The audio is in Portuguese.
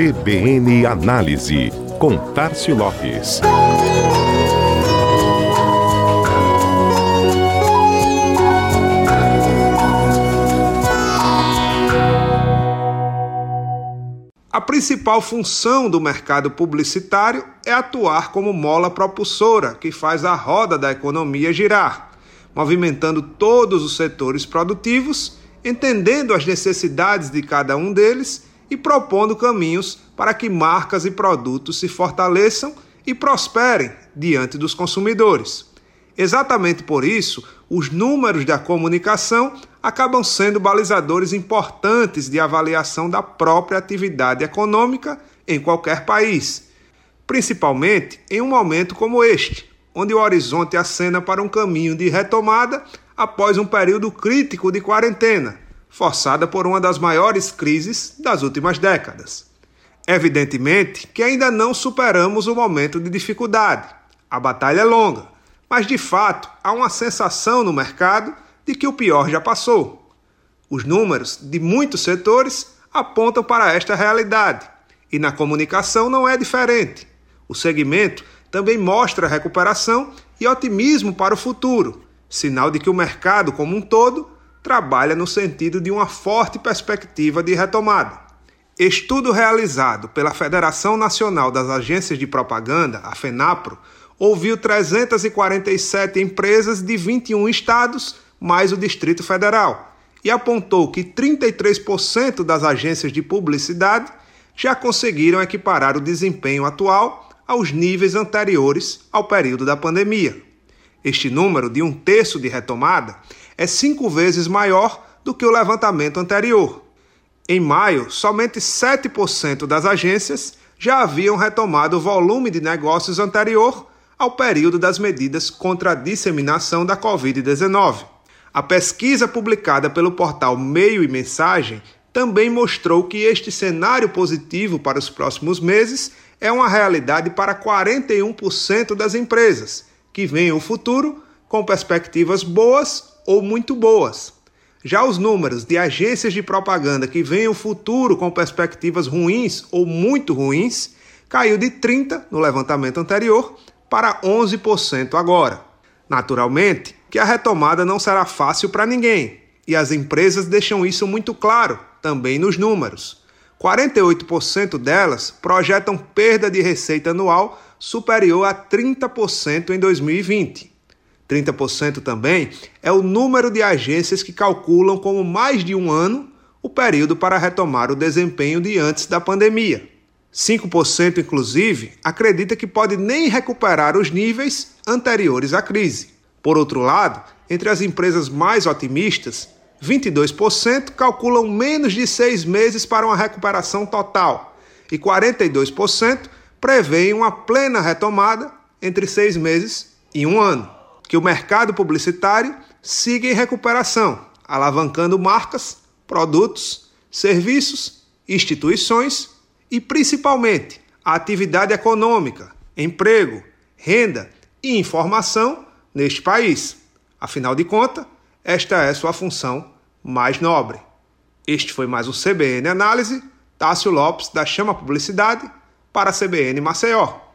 CBN Análise, com Tarcio Lopes. A principal função do mercado publicitário é atuar como mola propulsora que faz a roda da economia girar, movimentando todos os setores produtivos, entendendo as necessidades de cada um deles e propondo caminhos para que marcas e produtos se fortaleçam e prosperem diante dos consumidores. Exatamente por isso, os números da comunicação acabam sendo balizadores importantes de avaliação da própria atividade econômica em qualquer país, principalmente em um momento como este, onde o horizonte acena para um caminho de retomada após um período crítico de quarentena forçada por uma das maiores crises das últimas décadas. Evidentemente que ainda não superamos o momento de dificuldade. A batalha é longa, mas de fato há uma sensação no mercado de que o pior já passou. Os números de muitos setores apontam para esta realidade, e na comunicação não é diferente. O segmento também mostra recuperação e otimismo para o futuro, sinal de que o mercado como um todo trabalha no sentido de uma forte perspectiva de retomada. Estudo realizado pela Federação Nacional das Agências de Propaganda, a FENAPRO, ouviu 347 empresas de 21 estados, mais o Distrito Federal, e apontou que 33% das agências de publicidade já conseguiram equiparar o desempenho atual aos níveis anteriores ao período da pandemia. Este número de um terço de retomada é cinco vezes maior do que o levantamento anterior. Em maio, somente 7% das agências já haviam retomado o volume de negócios anterior ao período das medidas contra a disseminação da Covid-19. A pesquisa publicada pelo portal Meio e Mensagem também mostrou que este cenário positivo para os próximos meses é uma realidade para 41% das empresas, que veem o futuro com perspectivas boas ou muito boas. Já os números de agências de propaganda que veem o futuro com perspectivas ruins ou muito ruins caiu de 30 no levantamento anterior para 11% agora. Naturalmente, que a retomada não será fácil para ninguém, e as empresas deixam isso muito claro também nos números. 48% delas projetam perda de receita anual superior a 30% em 2020. 30% também é o número de agências que calculam como mais de um ano o período para retomar o desempenho de antes da pandemia. 5%, inclusive, acredita que pode nem recuperar os níveis anteriores à crise. Por outro lado, entre as empresas mais otimistas, 22% calculam menos de seis meses para uma recuperação total e 42% prevêem uma plena retomada entre seis meses e um ano que o mercado publicitário siga em recuperação, alavancando marcas, produtos, serviços, instituições e principalmente a atividade econômica, emprego, renda e informação neste país. Afinal de contas, esta é sua função mais nobre. Este foi mais um CBN Análise. Tássio Lopes, da Chama Publicidade, para a CBN Maceió.